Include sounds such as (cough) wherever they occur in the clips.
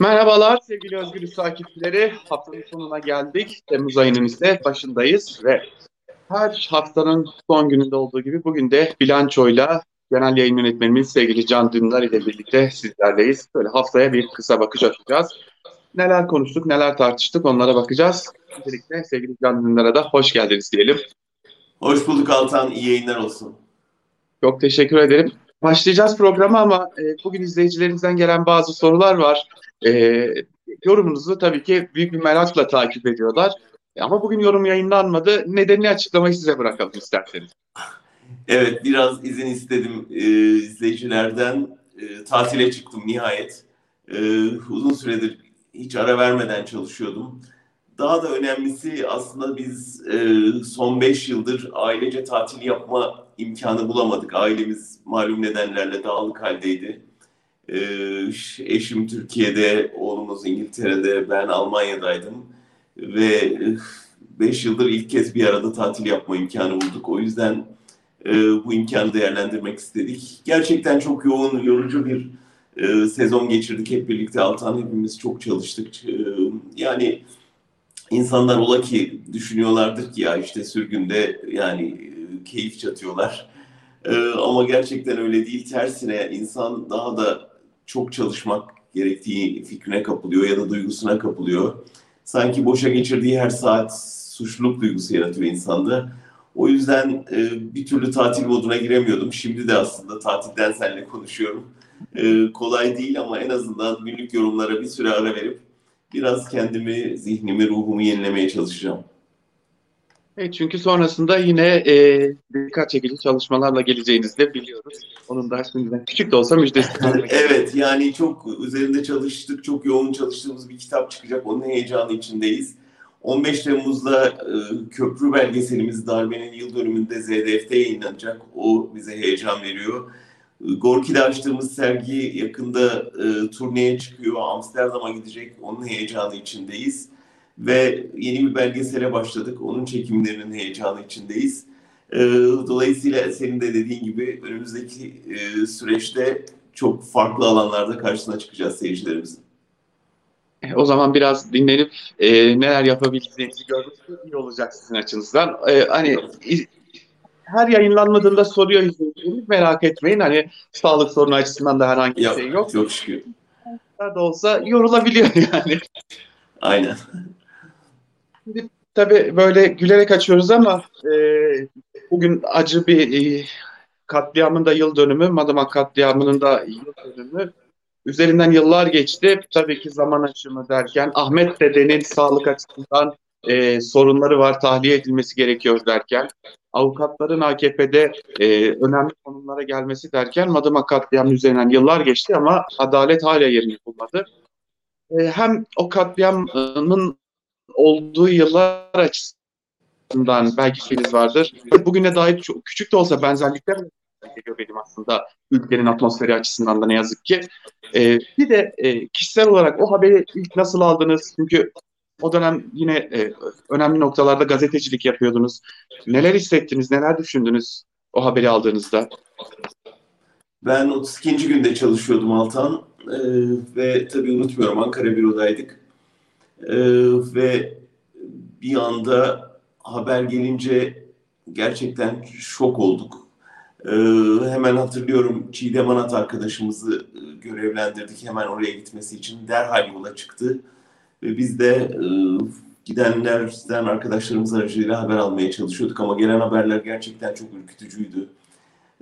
Merhabalar sevgili Özgürüz takipçileri. Haftanın sonuna geldik. Temmuz ayının ise başındayız ve her haftanın son gününde olduğu gibi bugün de bilançoyla genel yayın yönetmenimiz sevgili Can Dündar ile birlikte sizlerleyiz. Böyle haftaya bir kısa bakış atacağız. Neler konuştuk, neler tartıştık onlara bakacağız. Öncelikle sevgili Can Dündar'a da hoş geldiniz diyelim. Hoş bulduk Altan, iyi yayınlar olsun. Çok teşekkür ederim. Başlayacağız programı ama e, bugün izleyicilerimizden gelen bazı sorular var. E, yorumunuzu tabii ki büyük bir merakla takip ediyorlar. E, ama bugün yorum yayınlanmadı. Nedenini açıklamayı size bırakalım isterseniz. Evet, biraz izin istedim e, izleyicilerden. E, tatile çıktım nihayet. E, uzun süredir hiç ara vermeden çalışıyordum. Daha da önemlisi aslında biz e, son beş yıldır ailece tatil yapma imkanı bulamadık. Ailemiz malum nedenlerle dağılık haldeydi. E, eşim Türkiye'de, oğlumuz İngiltere'de, ben Almanya'daydım. Ve beş yıldır ilk kez bir arada tatil yapma imkanı bulduk. O yüzden e, bu imkanı değerlendirmek istedik. Gerçekten çok yoğun, yorucu bir e, sezon geçirdik hep birlikte. Altan hepimiz çok çalıştık. E, yani insanlar ola ki düşünüyorlardır ki ya işte sürgünde yani keyif çatıyorlar. Ama gerçekten öyle değil. Tersine insan daha da çok çalışmak gerektiği fikrine kapılıyor ya da duygusuna kapılıyor. Sanki boşa geçirdiği her saat suçluluk duygusu yaratıyor insanda. O yüzden e, bir türlü tatil moduna giremiyordum. Şimdi de aslında tatilden seninle konuşuyorum. E, kolay değil ama en azından günlük yorumlara bir süre ara verip biraz kendimi, zihnimi, ruhumu yenilemeye çalışacağım. Evet, çünkü sonrasında yine e, dikkat çekici çalışmalarla geleceğinizi de biliyoruz. Onun da şimdiden küçük de olsa müjdesi. (laughs) evet yani çok üzerinde çalıştık, çok yoğun çalıştığımız bir kitap çıkacak. Onun heyecanı içindeyiz. 15 Temmuz'da e, köprü belgeselimiz darbenin yıl dönümünde ZDF'de yayınlanacak. O bize heyecan veriyor. Gorki'de açtığımız sergi yakında e, turneye çıkıyor. Amsterdam'a gidecek. Onun heyecanı içindeyiz. Ve yeni bir belgesele başladık. Onun çekimlerinin heyecanı içindeyiz. E, dolayısıyla senin de dediğin gibi önümüzdeki e, süreçte çok farklı alanlarda karşısına çıkacağız seyircilerimizin. E, o zaman biraz dinlenip e, neler yapabildiğinizi görmek iyi olacak sizin açınızdan. E, hani her yayınlanmadığında soruyor izleyicilerimiz. Merak etmeyin. Hani sağlık sorunu açısından da herhangi bir yok, şey yok. Çok şükür. Da olsa yorulabiliyor (laughs) yani. Aynen. Şimdi tabii böyle gülerek açıyoruz ama e, bugün acı bir e, katliamın da yıl dönümü, Madımak katliamının da yıl dönümü. Üzerinden yıllar geçti. Tabii ki zaman aşımı derken Ahmet dedenin sağlık açısından e, sorunları var, tahliye edilmesi gerekiyor derken avukatların AKP'de e, önemli konumlara gelmesi derken Madımak katliamı üzerinden yıllar geçti ama adalet hala yerini bulmadı. E, hem o katliamın olduğu yıllar açısından belki şeyiniz vardır. Bugüne dair çok küçük de olsa benzerlikler geliyor benim aslında ülkenin atmosferi açısından da ne yazık ki. E, bir de e, kişisel olarak o haberi ilk nasıl aldınız? Çünkü o dönem yine e, önemli noktalarda gazetecilik yapıyordunuz. Neler hissettiniz, neler düşündünüz o haberi aldığınızda? Ben 32. günde çalışıyordum Altan ee, ve tabii unutmuyorum Ankara bürodaydık. Ee, ve bir anda haber gelince gerçekten şok olduk. Ee, hemen hatırlıyorum Çiğdem Anat arkadaşımızı görevlendirdik hemen oraya gitmesi için derhal yola çıktı ve biz de e, gidenlerden arkadaşlarımız aracılığıyla haber almaya çalışıyorduk ama gelen haberler gerçekten çok ürkütücüydü.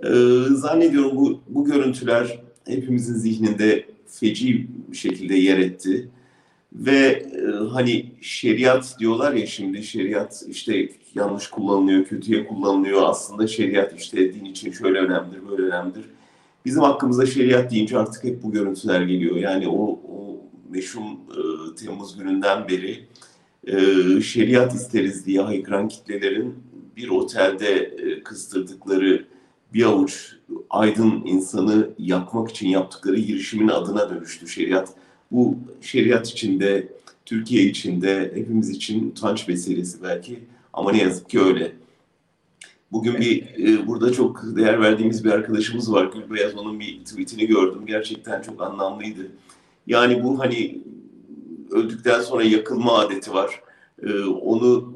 E, zannediyorum bu, bu görüntüler hepimizin zihninde feci bir şekilde yer etti. Ve e, hani şeriat diyorlar ya şimdi şeriat işte yanlış kullanılıyor, kötüye kullanılıyor. Aslında şeriat işte din için şöyle önemlidir, böyle önemlidir. Bizim hakkımızda şeriat deyince artık hep bu görüntüler geliyor. Yani o, o meşhum e, Temmuz gününden beri e, şeriat isteriz diye haykıran kitlelerin bir otelde e, kıstırdıkları bir avuç aydın insanı yakmak için yaptıkları girişimin adına dönüştü şeriat. Bu şeriat içinde, Türkiye içinde hepimiz için utanç meselesi belki ama ne yazık ki öyle. Bugün bir e, burada çok değer verdiğimiz bir arkadaşımız var Gülbeyaz. Onun bir tweetini gördüm. Gerçekten çok anlamlıydı Yani bu hani öldükten sonra yakılma adeti var. Ee, onu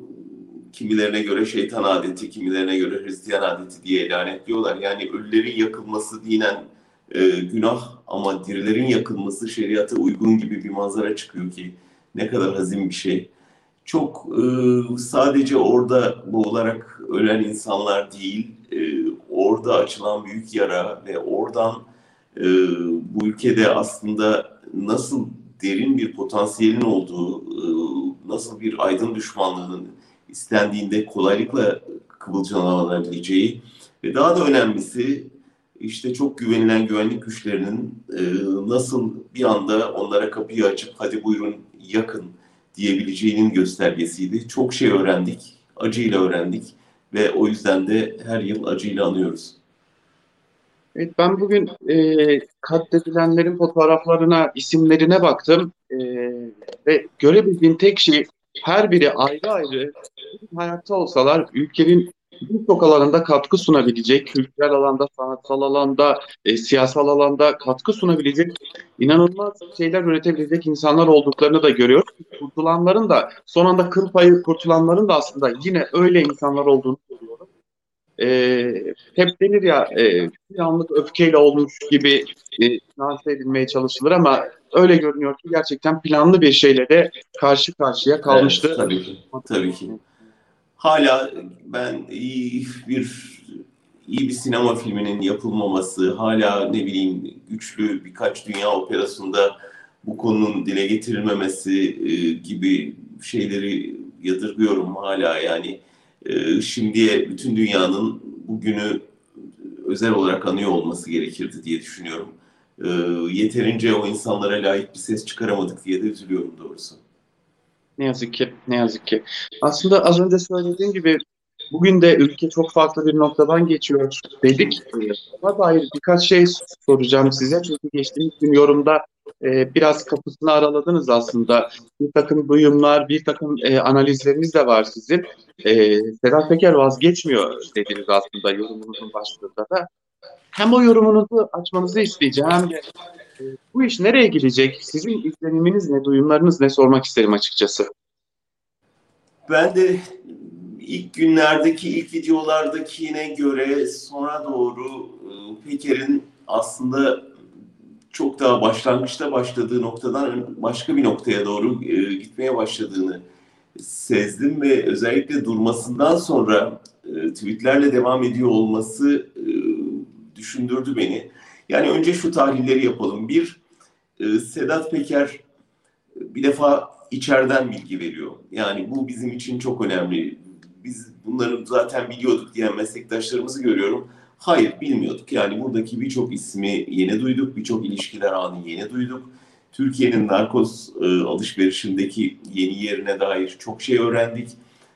kimilerine göre şeytan adeti, kimilerine göre Hristiyan adeti diye lanetliyorlar. Yani ölülerin yakılması dinen e, günah ama dirilerin yakılması şeriata uygun gibi bir manzara çıkıyor ki ne kadar hazin bir şey. Çok e, sadece orada boğularak ölen insanlar değil, e, orada açılan büyük yara ve oradan e, bu ülkede aslında nasıl derin bir potansiyelin olduğu, e, nasıl bir aydın düşmanlığının istendiğinde kolaylıkla kıvılcımlanabileceği ve daha da önemlisi işte çok güvenilen güvenlik güçlerinin e, nasıl bir anda onlara kapıyı açıp hadi buyurun yakın diyebileceğinin göstergesiydi. Çok şey öğrendik, acıyla öğrendik ve o yüzden de her yıl acıyla anıyoruz. Evet, ben bugün e, katledilenlerin fotoğraflarına, isimlerine baktım e, ve görebildiğim tek şey her biri ayrı ayrı hayatta olsalar ülkenin birçok alanında katkı sunabilecek, kültürel alanda, sanatsal alanda, e, siyasal alanda katkı sunabilecek, inanılmaz şeyler üretebilecek insanlar olduklarını da görüyoruz. Kurtulanların da, son anda kıl payı kurtulanların da aslında yine öyle insanlar olduğunu görüyorum. E, hep denir ya, e, bir anlık öfkeyle olmuş gibi e, lanse edilmeye çalışılır ama öyle görünüyor ki gerçekten planlı bir şeyle de karşı karşıya kalmıştı. Evet, tabii ki. Tabii ki. Hala ben iyi bir iyi bir sinema filminin yapılmaması, hala ne bileyim güçlü birkaç dünya operasyonunda bu konunun dile getirilmemesi e, gibi şeyleri yadırgıyorum hala yani. E, şimdiye bütün dünyanın bugünü özel olarak anıyor olması gerekirdi diye düşünüyorum. E, yeterince o insanlara layık bir ses çıkaramadık diye de üzülüyorum doğrusu. Ne yazık ki, ne yazık ki. Aslında az önce söylediğim gibi bugün de ülke çok farklı bir noktadan geçiyor dedik. Buna dair birkaç şey soracağım size. Çünkü geçtiğimiz gün yorumda e, biraz kapısını araladınız aslında. Bir takım duyumlar, bir takım e, analizleriniz de var sizin. E, Sedat Peker vazgeçmiyor dediniz aslında yorumunuzun başlığında da. Hem o yorumunuzu açmanızı isteyeceğim bu iş nereye gidecek? Sizin izleniminiz ne, duyumlarınız ne sormak isterim açıkçası. Ben de ilk günlerdeki, ilk videolardakine göre sonra doğru e, Peker'in aslında çok daha başlangıçta başladığı noktadan başka bir noktaya doğru e, gitmeye başladığını sezdim ve özellikle durmasından sonra tweetlerle devam ediyor olması düşündürdü beni. Yani önce şu tahlilleri yapalım. Bir, e, Sedat Peker bir defa içeriden bilgi veriyor. Yani bu bizim için çok önemli. Biz bunları zaten biliyorduk diyen meslektaşlarımızı görüyorum. Hayır bilmiyorduk. Yani buradaki birçok ismi yeni duyduk, birçok ilişkiler anı yeni duyduk. Türkiye'nin narkoz e, alışverişindeki yeni yerine dair çok şey öğrendik.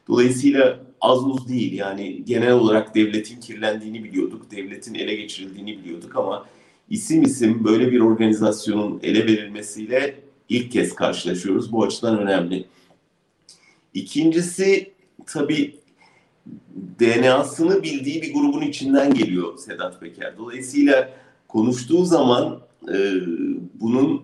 Dolayısıyla az uz değil yani genel olarak devletin kirlendiğini biliyorduk, devletin ele geçirildiğini biliyorduk ama isim isim böyle bir organizasyonun ele verilmesiyle ilk kez karşılaşıyoruz. Bu açıdan önemli. İkincisi tabii DNA'sını bildiği bir grubun içinden geliyor Sedat Peker. Dolayısıyla konuştuğu zaman e, bunun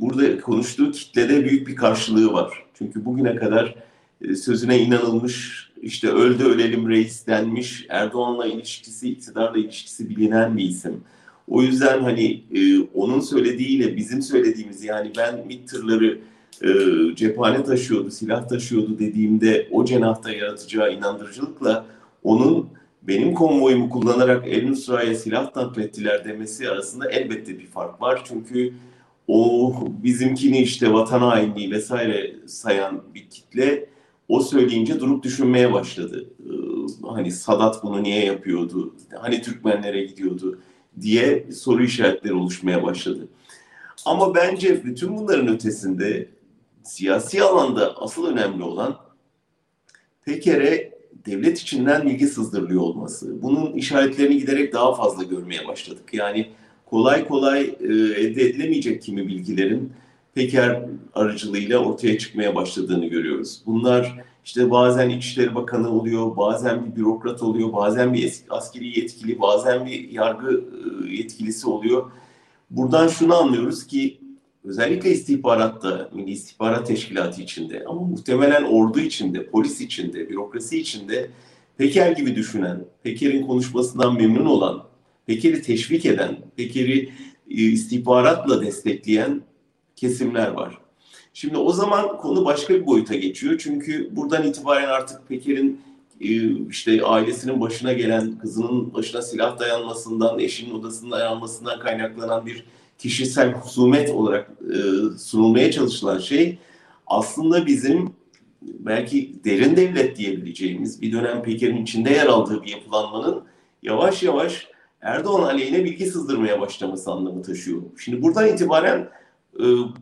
burada konuştuğu kitlede büyük bir karşılığı var. Çünkü bugüne kadar e, sözüne inanılmış, işte öldü ölelim reis denmiş, Erdoğan'la ilişkisi, iktidarla ilişkisi bilinen bir isim. O yüzden hani e, onun söylediğiyle bizim söylediğimiz yani ben MİT tırları e, cephane taşıyordu, silah taşıyordu dediğimde o cenahta yaratacağı inandırıcılıkla onun benim konvoyumu kullanarak El Nusra'ya silah naklettiler demesi arasında elbette bir fark var. Çünkü o bizimkini işte vatan hainliği vesaire sayan bir kitle o söyleyince durup düşünmeye başladı. Ee, hani Sadat bunu niye yapıyordu? Hani Türkmenlere gidiyordu? Diye soru işaretleri oluşmaya başladı. Ama bence bütün bunların ötesinde siyasi alanda asıl önemli olan Peker'e devlet içinden bilgi sızdırılıyor olması. Bunun işaretlerini giderek daha fazla görmeye başladık. Yani kolay kolay e, elde edilemeyecek kimi bilgilerin Peker aracılığıyla ortaya çıkmaya başladığını görüyoruz. Bunlar işte bazen İçişleri Bakanı oluyor, bazen bir bürokrat oluyor, bazen bir askeri yetkili, bazen bir yargı e, yetkilisi oluyor. Buradan şunu anlıyoruz ki özellikle istihbaratta, Milli İstihbarat Teşkilatı içinde ama muhtemelen ordu içinde, polis içinde, bürokrasi içinde Peker gibi düşünen, Peker'in konuşmasından memnun olan, Peker'i teşvik eden, Peker'i e, istihbaratla destekleyen kesimler var. Şimdi o zaman konu başka bir boyuta geçiyor. Çünkü buradan itibaren artık Peker'in e, işte ailesinin başına gelen, kızının başına silah dayanmasından, eşinin odasının dayanmasından kaynaklanan bir kişisel husumet olarak e, sunulmaya çalışılan şey aslında bizim belki derin devlet diyebileceğimiz bir dönem Peker'in içinde yer aldığı bir yapılanmanın yavaş yavaş Erdoğan aleyhine bilgi sızdırmaya başlaması anlamı taşıyor. Şimdi buradan itibaren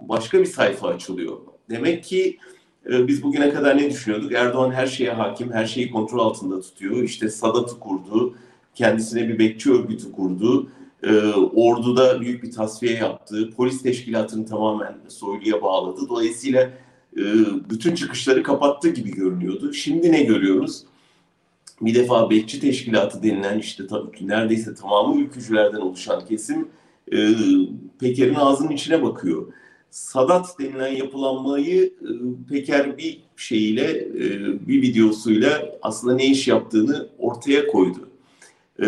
başka bir sayfa açılıyor. Demek ki e, biz bugüne kadar ne düşünüyorduk? Erdoğan her şeye hakim, her şeyi kontrol altında tutuyor. İşte Sadat'ı kurdu, kendisine bir bekçi örgütü kurdu. E, orduda büyük bir tasfiye yaptı. Polis teşkilatını tamamen soyluya bağladı. Dolayısıyla bütün çıkışları kapattı gibi görünüyordu. Şimdi ne görüyoruz? Bir defa bekçi teşkilatı denilen işte neredeyse tamamı ülkücülerden oluşan kesim e, Peker'in ağzının içine bakıyor. Sadat denilen yapılanmayı e, Peker bir şeyiyle, e, bir videosuyla aslında ne iş yaptığını ortaya koydu. E,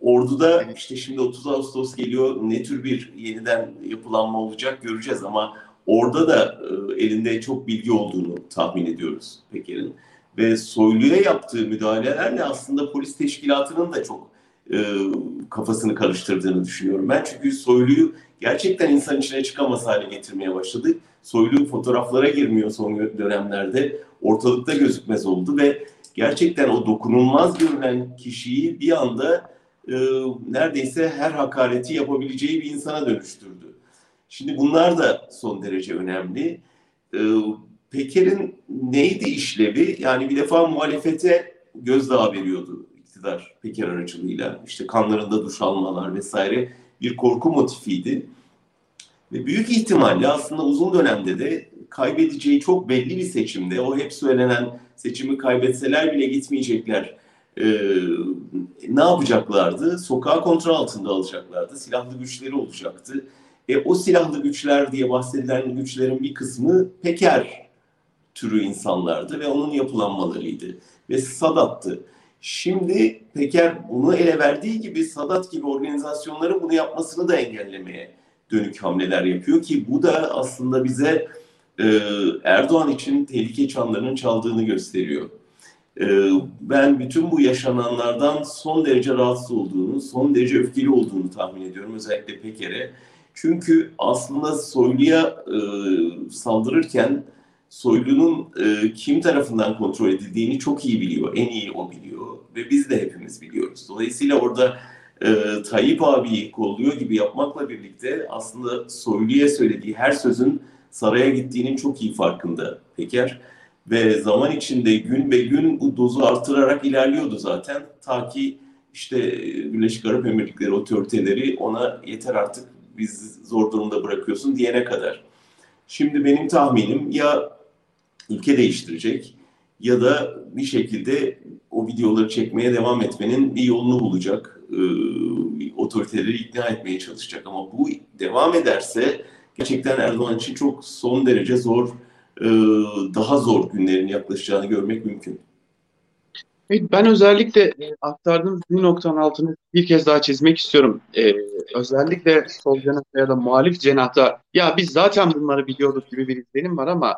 orduda işte şimdi 30 Ağustos geliyor, ne tür bir yeniden yapılanma olacak göreceğiz ama orada da e, elinde çok bilgi olduğunu tahmin ediyoruz Peker'in. Ve Soylu'ya yaptığı müdahalelerle aslında polis teşkilatının da çok e, kafasını karıştırdığını düşünüyorum. Ben çünkü Soylu'yu gerçekten insan içine çıkamaz hale getirmeye başladı. Soylu fotoğraflara girmiyor son dönemlerde. Ortalıkta gözükmez oldu ve gerçekten o dokunulmaz görünen kişiyi bir anda e, neredeyse her hakareti yapabileceği bir insana dönüştürdü. Şimdi bunlar da son derece önemli. E, Peker'in neydi işlevi? Yani bir defa muhalefete gözdağı veriyordu iktidar Peker aracılığıyla. İşte kanlarında duş almalar vesaire bir korku motifiydi. Ve büyük ihtimalle aslında uzun dönemde de kaybedeceği çok belli bir seçimde, o hep söylenen seçimi kaybetseler bile gitmeyecekler. Ee, ne yapacaklardı? Sokağı kontrol altında alacaklardı. Silahlı güçleri olacaktı. E, o silahlı güçler diye bahsedilen güçlerin bir kısmı Peker türü insanlardı ve onun yapılanmalarıydı. Ve Sadat'tı. Şimdi Peker bunu ele verdiği gibi Sadat gibi organizasyonların bunu yapmasını da engellemeye dönük hamleler yapıyor ki bu da aslında bize e, Erdoğan için tehlike çanlarının çaldığını gösteriyor. E, ben bütün bu yaşananlardan son derece rahatsız olduğunu, son derece öfkeli olduğunu tahmin ediyorum özellikle Peker'e. Çünkü aslında Soylu'ya e, saldırırken Soylu'nun e, kim tarafından kontrol edildiğini çok iyi biliyor. En iyi o biliyor ve biz de hepimiz biliyoruz. Dolayısıyla orada e, Tayyip abiyi kolluyor gibi yapmakla birlikte aslında Soylu'ya söylediği her sözün saraya gittiğinin çok iyi farkında Peker. Ve zaman içinde gün be gün bu dozu artırarak ilerliyordu zaten. Ta ki işte Birleşik Arap Emirlikleri otoriteleri ona yeter artık biz zor durumda bırakıyorsun diyene kadar. Şimdi benim tahminim ya ülke değiştirecek ya da bir şekilde o videoları çekmeye devam etmenin bir yolunu bulacak. E, otoriteleri ikna etmeye çalışacak. Ama bu devam ederse gerçekten Erdoğan için çok son derece zor, e, daha zor günlerin yaklaşacağını görmek mümkün. Ben özellikle e, aktardığınız bir noktanın altını bir kez daha çizmek istiyorum. Ee, özellikle sol cenahta ya da muhalif cenahta ya biz zaten bunları biliyorduk gibi bir izlenim var ama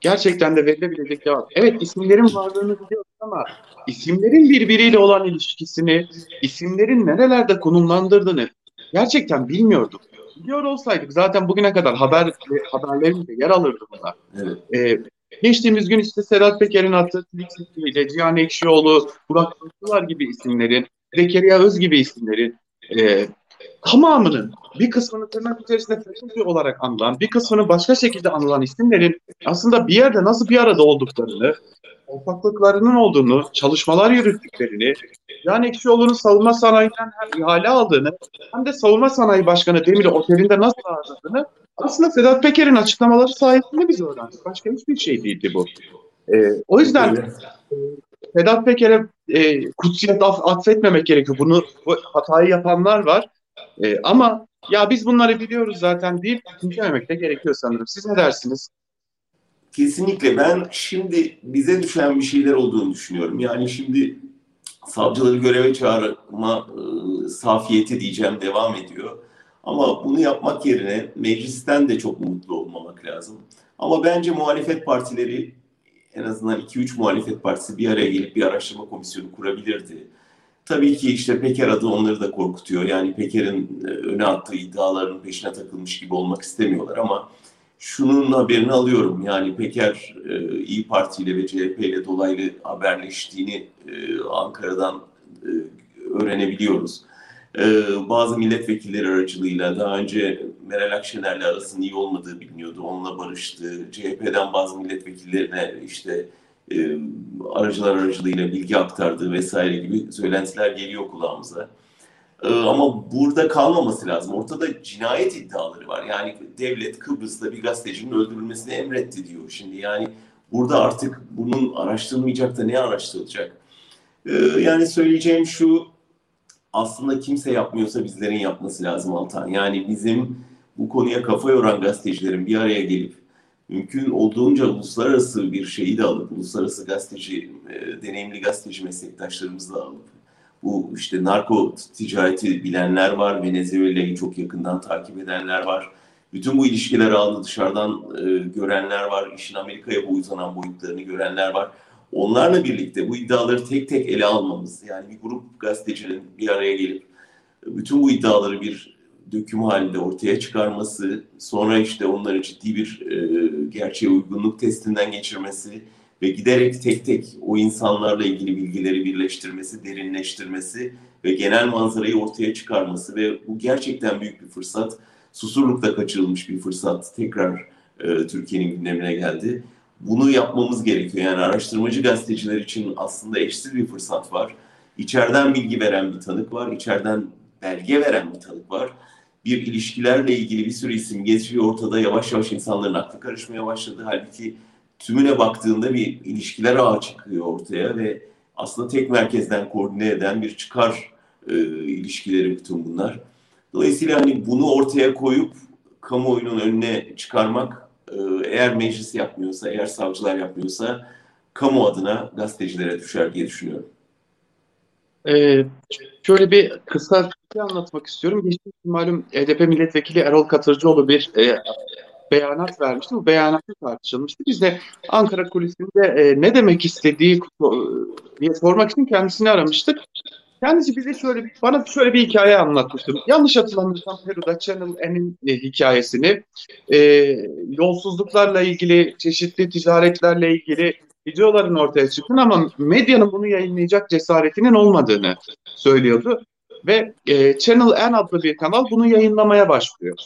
gerçekten de verilebilecek cevap. Evet isimlerin varlığını biliyoruz ama isimlerin birbiriyle olan ilişkisini, isimlerin nerelerde konumlandırdığını gerçekten bilmiyorduk. Biliyor olsaydık zaten bugüne kadar haber haberlerimizde yer alırdı bunlar. Evet. Ee, geçtiğimiz gün işte Sedat Peker'in attığı ile Cihan Ekşioğlu, Burak Kılıçlılar gibi isimlerin, Zekeriya Öz gibi isimlerin e, tamamının bir kısmını tırnak içerisinde FETÖ'cü olarak anılan, bir kısmının başka şekilde anılan isimlerin aslında bir yerde nasıl bir arada olduklarını, ortaklıklarının olduğunu, çalışmalar yürüttüklerini, yani Ekşioğlu'nun savunma sanayinden hem ihale aldığını hem de savunma sanayi başkanı Demir'i otelinde nasıl ağırladığını aslında Sedat Peker'in açıklamaları sayesinde biz öğrendik. Başka hiçbir şey değildi bu. Ee, o yüzden e, Sedat Peker'e e, kutsiyet atfetmemek gerekiyor. Bunu bu hatayı yapanlar var. E, ama ya biz bunları biliyoruz zaten deyip küçümsememek de gerekiyor sanırım. Siz ne dersiniz? Kesinlikle ben şimdi bize düşen bir şeyler olduğunu düşünüyorum. Yani şimdi savcıları göreve çağırma e, safiyeti diyeceğim devam ediyor. Ama bunu yapmak yerine meclisten de çok mutlu olmamak lazım. Ama bence muhalefet partileri en azından 2-3 muhalefet partisi bir araya gelip bir araştırma komisyonu kurabilirdi. Tabii ki işte Peker adı onları da korkutuyor. Yani Peker'in e, öne attığı iddiaların peşine takılmış gibi olmak istemiyorlar ama şunun haberini alıyorum. Yani Peker e, İyi Parti ile ve CHP ile dolaylı haberleştiğini e, Ankara'dan öğrenebiliyoruz. Bazı milletvekilleri aracılığıyla daha önce Meral Akşener'le arasının iyi olmadığı biliniyordu. Onunla barıştı. CHP'den bazı milletvekillerine işte e, aracılar aracılığıyla bilgi aktardığı vesaire gibi söylentiler geliyor kulağımıza. E, ama burada kalmaması lazım. Ortada cinayet iddiaları var. Yani devlet Kıbrıs'ta bir gazetecinin öldürülmesini emretti diyor. Şimdi yani burada artık bunun araştırılmayacak da ne araştırılacak? E, yani söyleyeceğim şu aslında kimse yapmıyorsa bizlerin yapması lazım Altan. Yani bizim bu konuya kafa yoran gazetecilerin bir araya gelip mümkün olduğunca uluslararası bir şeyi de alıp, uluslararası gazeteci, e, deneyimli gazeteci meslektaşlarımızı da alıp, bu işte narko ticareti bilenler var, Venezuela'yı çok yakından takip edenler var. Bütün bu ilişkiler ağını dışarıdan e, görenler var, işin Amerika'ya uzanan boyutlarını görenler var. Onlarla birlikte bu iddiaları tek tek ele almamız, yani bir grup gazetecinin bir araya gelip bütün bu iddiaları bir döküm halinde ortaya çıkarması, sonra işte onları ciddi bir e, gerçeğe uygunluk testinden geçirmesi ve giderek tek tek o insanlarla ilgili bilgileri birleştirmesi, derinleştirmesi ve genel manzarayı ortaya çıkarması ve bu gerçekten büyük bir fırsat. Susurluk'ta kaçırılmış bir fırsat tekrar e, Türkiye'nin gündemine geldi. Bunu yapmamız gerekiyor. Yani araştırmacı gazeteciler için aslında eşsiz bir fırsat var. İçeriden bilgi veren bir tanık var, içeriden belge veren bir tanık var bir ilişkilerle ilgili bir sürü isim geçiyor ortada yavaş yavaş insanların aklı karışmaya başladı. Halbuki tümüne baktığında bir ilişkiler ağı çıkıyor ortaya ve aslında tek merkezden koordine eden bir çıkar e, ilişkileri bütün bunlar. Dolayısıyla hani bunu ortaya koyup kamuoyunun önüne çıkarmak e, eğer meclis yapmıyorsa, eğer savcılar yapmıyorsa kamu adına gazetecilere düşer diye düşünüyorum. Ee, şöyle bir kısa bir şey anlatmak istiyorum. Geçmiş malum HDP milletvekili Erol Katırcıoğlu bir e, beyanat vermişti. Bu beyanatı tartışılmıştı. Biz de Ankara kulisinde e, ne demek istediği diye sormak için kendisini aramıştık. Kendisi bize şöyle bana şöyle bir hikaye anlatmıştı. Yanlış hatırlamıyorsam Peru'da Channel N'in e, hikayesini e, yolsuzluklarla ilgili, çeşitli ticaretlerle ilgili videoların ortaya çıktığını ama medyanın bunu yayınlayacak cesaretinin olmadığını söylüyordu. Ve e, Channel N adlı bir kanal bunu yayınlamaya başlıyor.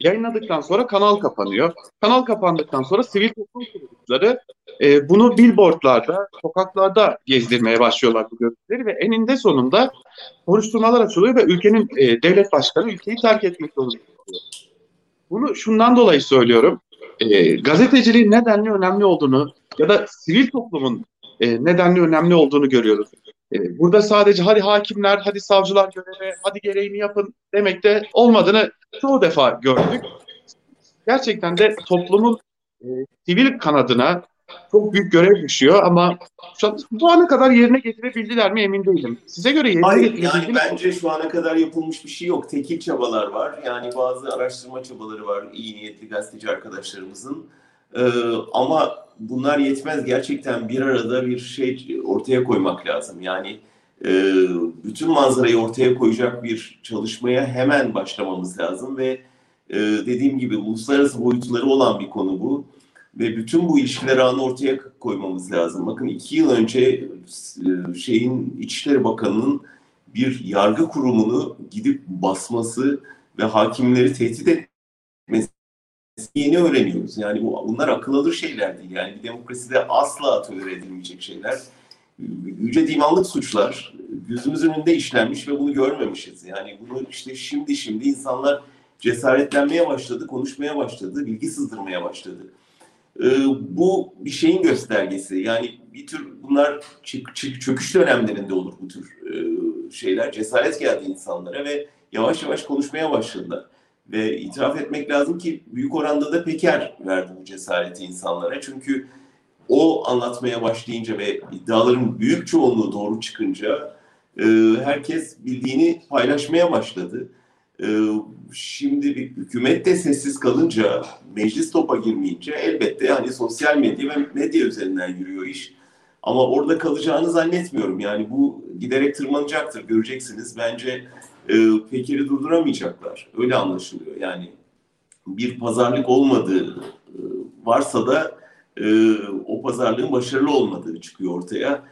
Yayınladıktan sonra kanal kapanıyor. Kanal kapandıktan sonra sivil toplum kuruluşları e, bunu billboardlarda, sokaklarda gezdirmeye başlıyorlar bu görüntüleri ve eninde sonunda soruşturmalar açılıyor ve ülkenin e, devlet başkanı ülkeyi terk etmek zorunda kalıyor. Bunu şundan dolayı söylüyorum. E, gazeteciliğin nedenli önemli olduğunu ya da sivil toplumun e, nedenli önemli olduğunu görüyoruz. E, burada sadece hadi hakimler, hadi savcılar göreve, hadi gereğini yapın demekte olmadığını çoğu defa gördük. Gerçekten de toplumun e, sivil kanadına çok büyük görev düşüyor ama şu bu ana kadar yerine getirebildiler mi emin değilim. Size göre yerine Hayır yani bence şu ana kadar yapılmış bir şey yok. Tekil çabalar var. Yani bazı araştırma çabaları var iyi niyetli gazeteci arkadaşlarımızın. Ee, ama bunlar yetmez. Gerçekten bir arada bir şey ortaya koymak lazım. Yani e, bütün manzarayı ortaya koyacak bir çalışmaya hemen başlamamız lazım ve e, dediğim gibi uluslararası boyutları olan bir konu bu. Ve bütün bu ilişkiler ağını ortaya koymamız lazım. Bakın iki yıl önce e, şeyin İçişleri Bakanı'nın bir yargı kurumunu gidip basması ve hakimleri tehdit etmesi yeni öğreniyoruz. Yani bu, bunlar akıl alır şeyler değil. Yani bir demokraside asla tolere edilmeyecek şeyler. Yüce dimanlık suçlar gözümüzün önünde işlenmiş ve bunu görmemişiz. Yani bunu işte şimdi şimdi insanlar cesaretlenmeye başladı, konuşmaya başladı, bilgi sızdırmaya başladı. Ee, bu bir şeyin göstergesi. Yani bir tür bunlar çöküş dönemlerinde olur bu tür e, şeyler. Cesaret geldi insanlara ve yavaş yavaş konuşmaya başladılar. Ve itiraf etmek lazım ki büyük oranda da Peker verdi bu cesareti insanlara. Çünkü o anlatmaya başlayınca ve iddiaların büyük çoğunluğu doğru çıkınca e, herkes bildiğini paylaşmaya başladı. E, şimdi bir hükümet de sessiz kalınca, meclis topa girmeyince elbette hani sosyal medya ve medya üzerinden yürüyor iş. Ama orada kalacağını zannetmiyorum. Yani bu giderek tırmanacaktır göreceksiniz. Bence e, Peker'i durduramayacaklar. Öyle anlaşılıyor. Yani bir pazarlık olmadığı e, varsa da e, o pazarlığın başarılı olmadığı çıkıyor ortaya.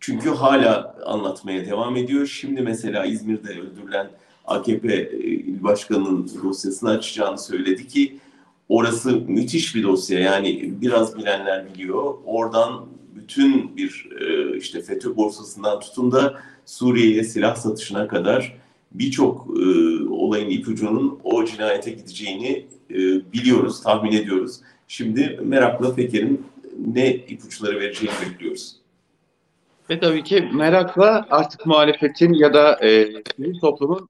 Çünkü hala anlatmaya devam ediyor. Şimdi mesela İzmir'de öldürülen AKP e, il başkanının dosyasını açacağını söyledi ki orası müthiş bir dosya. Yani biraz bilenler biliyor. Oradan bütün bir e, işte FETÖ borsasından tutun da Suriye'ye silah satışına kadar birçok e, olayın ipucunun o cinayete gideceğini e, biliyoruz, tahmin ediyoruz. Şimdi merakla Peker'in ne ipuçları vereceğini bekliyoruz. Ve tabii ki merakla artık muhalefetin ya da e, sivil toplumun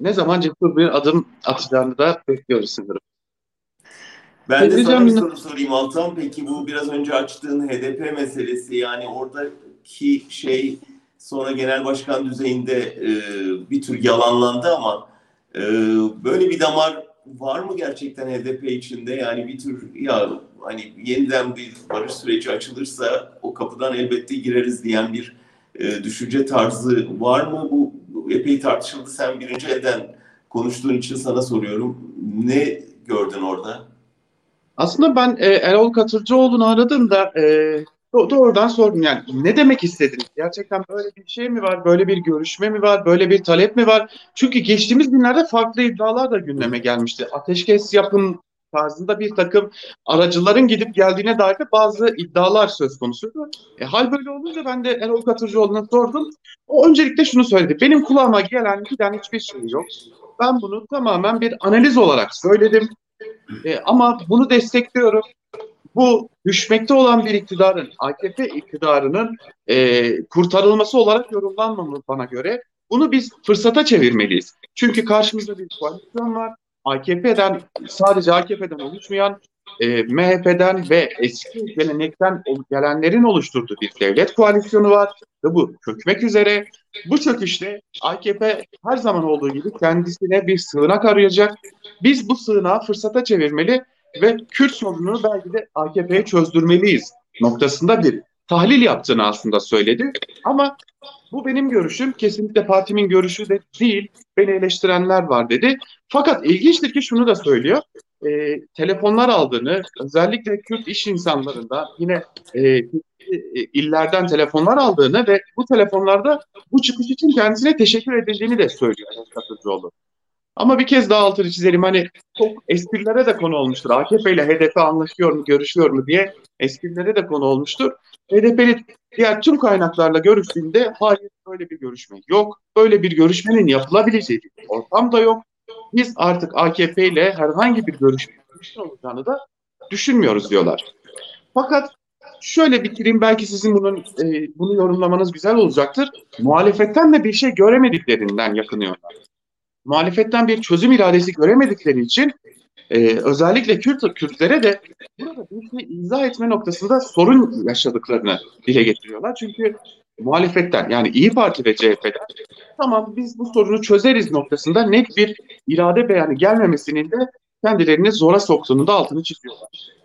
ne zaman cesur bir adım atacağını da bekliyoruz sanırım. Ben de sana bir soru sorayım Altan. Peki bu biraz önce açtığın HDP meselesi yani oradaki şey sonra genel başkan düzeyinde e, bir tür yalanlandı ama e, böyle bir damar var mı gerçekten HDP içinde? Yani bir tür ya hani yeniden bir barış süreci açılırsa o kapıdan elbette gireriz diyen bir e, düşünce tarzı var mı? Bu epey tartışıldı. Sen birinci elden konuştuğun için sana soruyorum. Ne gördün orada? Aslında ben e, Erol Katırcıoğlu'nu aradığımda e, doğrudan sordum yani ne demek istediniz? Gerçekten böyle bir şey mi var? Böyle bir görüşme mi var? Böyle bir talep mi var? Çünkü geçtiğimiz günlerde farklı iddialar da gündeme gelmişti. Ateşkes yapın tarzında bir takım aracıların gidip geldiğine dair de bazı iddialar söz konusuydu. E, hal böyle olunca ben de Erol Katırcıoğlu'na sordum. O öncelikle şunu söyledi. Benim kulağıma gelen giden hiçbir şey yok. Ben bunu tamamen bir analiz olarak söyledim. E, ama bunu destekliyorum. Bu düşmekte olan bir iktidarın, AKP iktidarının e, kurtarılması olarak yorumlanmamalı bana göre. Bunu biz fırsata çevirmeliyiz. Çünkü karşımızda bir koalisyon var. AKP'den sadece AKP'den oluşmayan e, MHP'den ve eski gelenekten gelenlerin oluşturduğu bir devlet koalisyonu var ve bu çökmek üzere. Bu çöküşte AKP her zaman olduğu gibi kendisine bir sığınak arayacak. Biz bu sığınağı fırsata çevirmeli ve Kürt sorununu belki de AKP'ye çözdürmeliyiz noktasında bir tahlil yaptığını aslında söyledi. Ama bu benim görüşüm. Kesinlikle partimin görüşü de değil. Beni eleştirenler var dedi. Fakat ilginçtir ki şunu da söylüyor. E, telefonlar aldığını, özellikle Kürt iş insanlarında yine e, illerden telefonlar aldığını ve bu telefonlarda bu çıkış için kendisine teşekkür edeceğini de söylüyor Katıcıoğlu. Ama bir kez daha altını çizelim hani çok esprilere de konu olmuştur. AKP ile HDP anlaşıyor mu, görüşüyor mu diye esprilere de konu olmuştur. HDP'li diğer tüm kaynaklarla görüştüğünde hayır böyle bir görüşme yok. Böyle bir görüşmenin yapılabileceği bir ortam da yok. Biz artık AKP ile herhangi bir görüşme olacağını da düşünmüyoruz diyorlar. Fakat şöyle bitireyim belki sizin bunun e, bunu yorumlamanız güzel olacaktır. Muhalefetten de bir şey göremediklerinden yakınıyorlar muhalefetten bir çözüm iradesi göremedikleri için e, özellikle Kürt Kürtlere de burada bir şey izah etme noktasında sorun yaşadıklarını dile getiriyorlar. Çünkü muhalefetten yani İyi Parti ve CHP'den tamam biz bu sorunu çözeriz noktasında net bir irade beyanı gelmemesinin de kendilerini zora soktuğunu da altını çiziyorlar.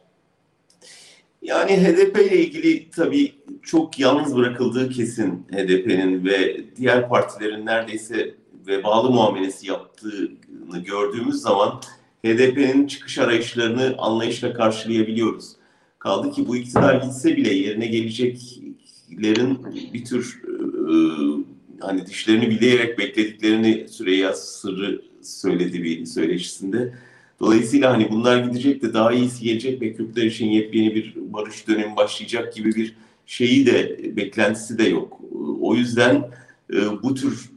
Yani HDP ile ilgili tabii çok yalnız bırakıldığı kesin HDP'nin ve diğer partilerin neredeyse vebalı muamelesi yaptığını gördüğümüz zaman HDP'nin çıkış arayışlarını anlayışla karşılayabiliyoruz. Kaldı ki bu iktidar gitse bile yerine geleceklerin bir tür e, hani dişlerini bileyerek beklediklerini Süreyya Sırrı söyledi bir söyleşisinde. Dolayısıyla hani bunlar gidecek de daha iyisi gelecek ve Kürtler için yepyeni bir barış dönemi başlayacak gibi bir şeyi de beklentisi de yok. O yüzden e, bu tür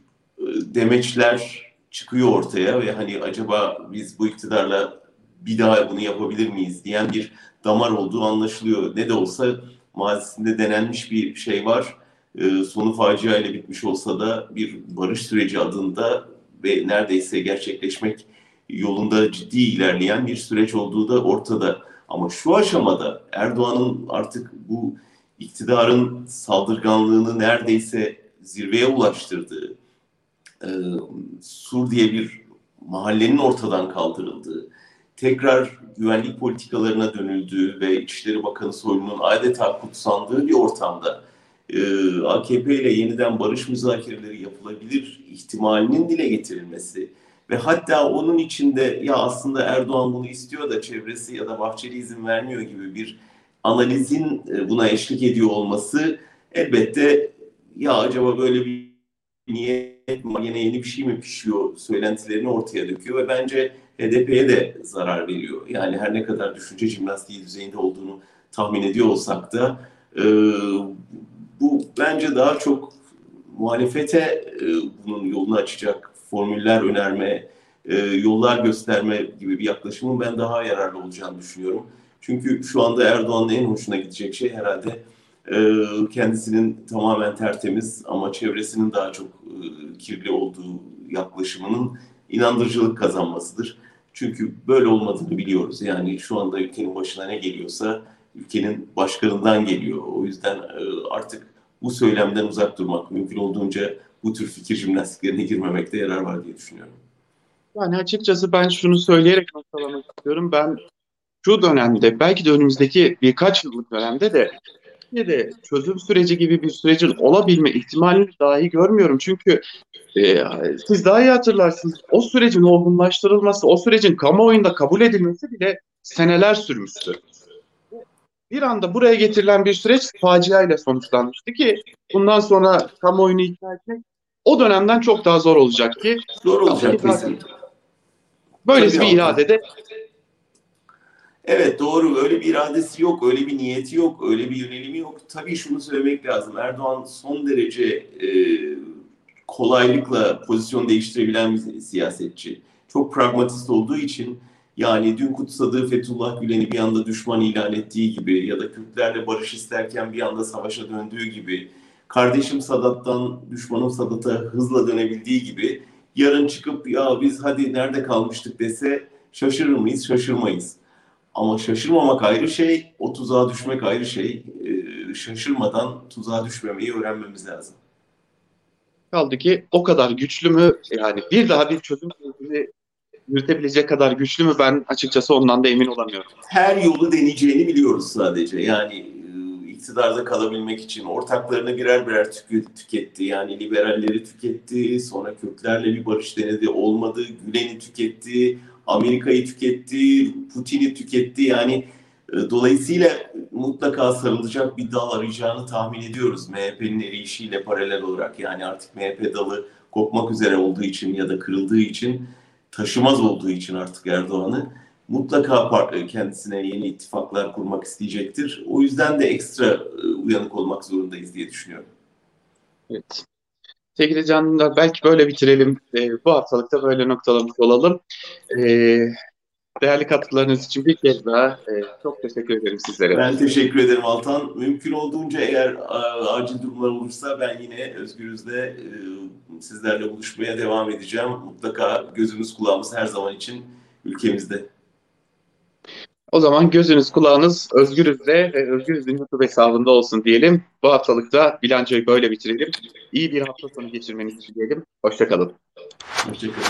demeçler çıkıyor ortaya ve hani acaba biz bu iktidarla bir daha bunu yapabilir miyiz diyen bir damar olduğu anlaşılıyor. Ne de olsa mazisinde denenmiş bir şey var. E, sonu facia ile bitmiş olsa da bir barış süreci adında ve neredeyse gerçekleşmek yolunda ciddi ilerleyen bir süreç olduğu da ortada. Ama şu aşamada Erdoğan'ın artık bu iktidarın saldırganlığını neredeyse zirveye ulaştırdığı, e, Sur diye bir mahallenin ortadan kaldırıldığı, tekrar güvenlik politikalarına dönüldüğü ve İçişleri Bakanı Soylu'nun adeta kutsandığı bir ortamda e, AKP ile yeniden barış müzakereleri yapılabilir ihtimalinin dile getirilmesi ve hatta onun içinde ya aslında Erdoğan bunu istiyor da çevresi ya da Bahçeli izin vermiyor gibi bir analizin e, buna eşlik ediyor olması elbette ya acaba böyle bir niyet yine yeni bir şey mi pişiyor söylentilerini ortaya döküyor ve bence HDP'ye de zarar veriyor. Yani her ne kadar düşünce jimnastiği düzeyinde olduğunu tahmin ediyor olsak da e, bu bence daha çok muhalefete e, bunun yolunu açacak formüller önerme, e, yollar gösterme gibi bir yaklaşımın ben daha yararlı olacağını düşünüyorum. Çünkü şu anda Erdoğan'ın en hoşuna gidecek şey herhalde kendisinin tamamen tertemiz ama çevresinin daha çok e, kirli olduğu yaklaşımının inandırıcılık kazanmasıdır. Çünkü böyle olmadığını biliyoruz. Yani şu anda ülkenin başına ne geliyorsa ülkenin başkanından geliyor. O yüzden e, artık bu söylemden uzak durmak, mümkün olduğunca bu tür fikir jimnastiklerine girmemekte yarar var diye düşünüyorum. Yani açıkçası ben şunu söyleyerek noktalamak istiyorum. Ben şu dönemde, belki de önümüzdeki birkaç yıllık dönemde de de çözüm süreci gibi bir sürecin olabilme ihtimalini dahi görmüyorum. Çünkü e, siz daha iyi hatırlarsınız. O sürecin olgunlaştırılması, o sürecin kamuoyunda kabul edilmesi bile seneler sürmüştü. Bir anda buraya getirilen bir süreç facia ile sonuçlanmıştı ki bundan sonra kamuoyunu ikna etmek o dönemden çok daha zor olacak ki. Zor olacak kesinlikle. Böylesi bir iradede Evet doğru öyle bir iradesi yok, öyle bir niyeti yok, öyle bir yönelimi yok. Tabii şunu söylemek lazım. Erdoğan son derece e, kolaylıkla pozisyon değiştirebilen bir siyasetçi. Çok pragmatist olduğu için yani dün kutsadığı Fethullah Gülen'i bir anda düşman ilan ettiği gibi ya da Kürtlerle barış isterken bir anda savaşa döndüğü gibi kardeşim Sadat'tan düşmanım Sadat'a hızla dönebildiği gibi yarın çıkıp ya biz hadi nerede kalmıştık dese şaşırır mıyız? Şaşırmayız. Ama şaşırmamak ayrı şey, o tuzağa düşmek ayrı şey. Ee, şaşırmadan tuzağa düşmemeyi öğrenmemiz lazım. Kaldı ki o kadar güçlü mü yani bir daha bir çözüm sürecini yürütebilecek kadar güçlü mü ben açıkçası ondan da emin olamıyorum. Her yolu deneyeceğini biliyoruz sadece. Yani e, iktidarda kalabilmek için ortaklarını birer birer tüketti. Yani liberalleri tüketti, sonra Kürtlerle bir barış denedi, olmadı. Gülen'i tüketti, Amerika'yı tüketti, Putin'i tüketti. Yani e, dolayısıyla mutlaka sarılacak bir dal arayacağını tahmin ediyoruz MHP'nin erişiyle paralel olarak. Yani artık MHP dalı kopmak üzere olduğu için ya da kırıldığı için taşımaz olduğu için artık Erdoğan'ı mutlaka kendisine yeni ittifaklar kurmak isteyecektir. O yüzden de ekstra e, uyanık olmak zorundayız diye düşünüyorum. Evet. Sevgili canlılar belki böyle bitirelim. E, bu haftalıkta böyle noktalamış olalım. E, değerli katkılarınız için bir kez daha e, çok teşekkür ederim sizlere. Ben teşekkür ederim Altan. Mümkün olduğunca eğer a, acil durumlar olursa ben yine Özgürüz'le e, sizlerle buluşmaya devam edeceğim. Mutlaka gözünüz kulağımız her zaman için ülkemizde. O zaman gözünüz kulağınız Özgürüz'de ve Özgürüz'ün YouTube hesabında olsun diyelim. Bu haftalıkta bilançoyu böyle bitirelim. İyi bir hafta sonu geçirmenizi dileyelim. Hoşçakalın. Hoşçakalın.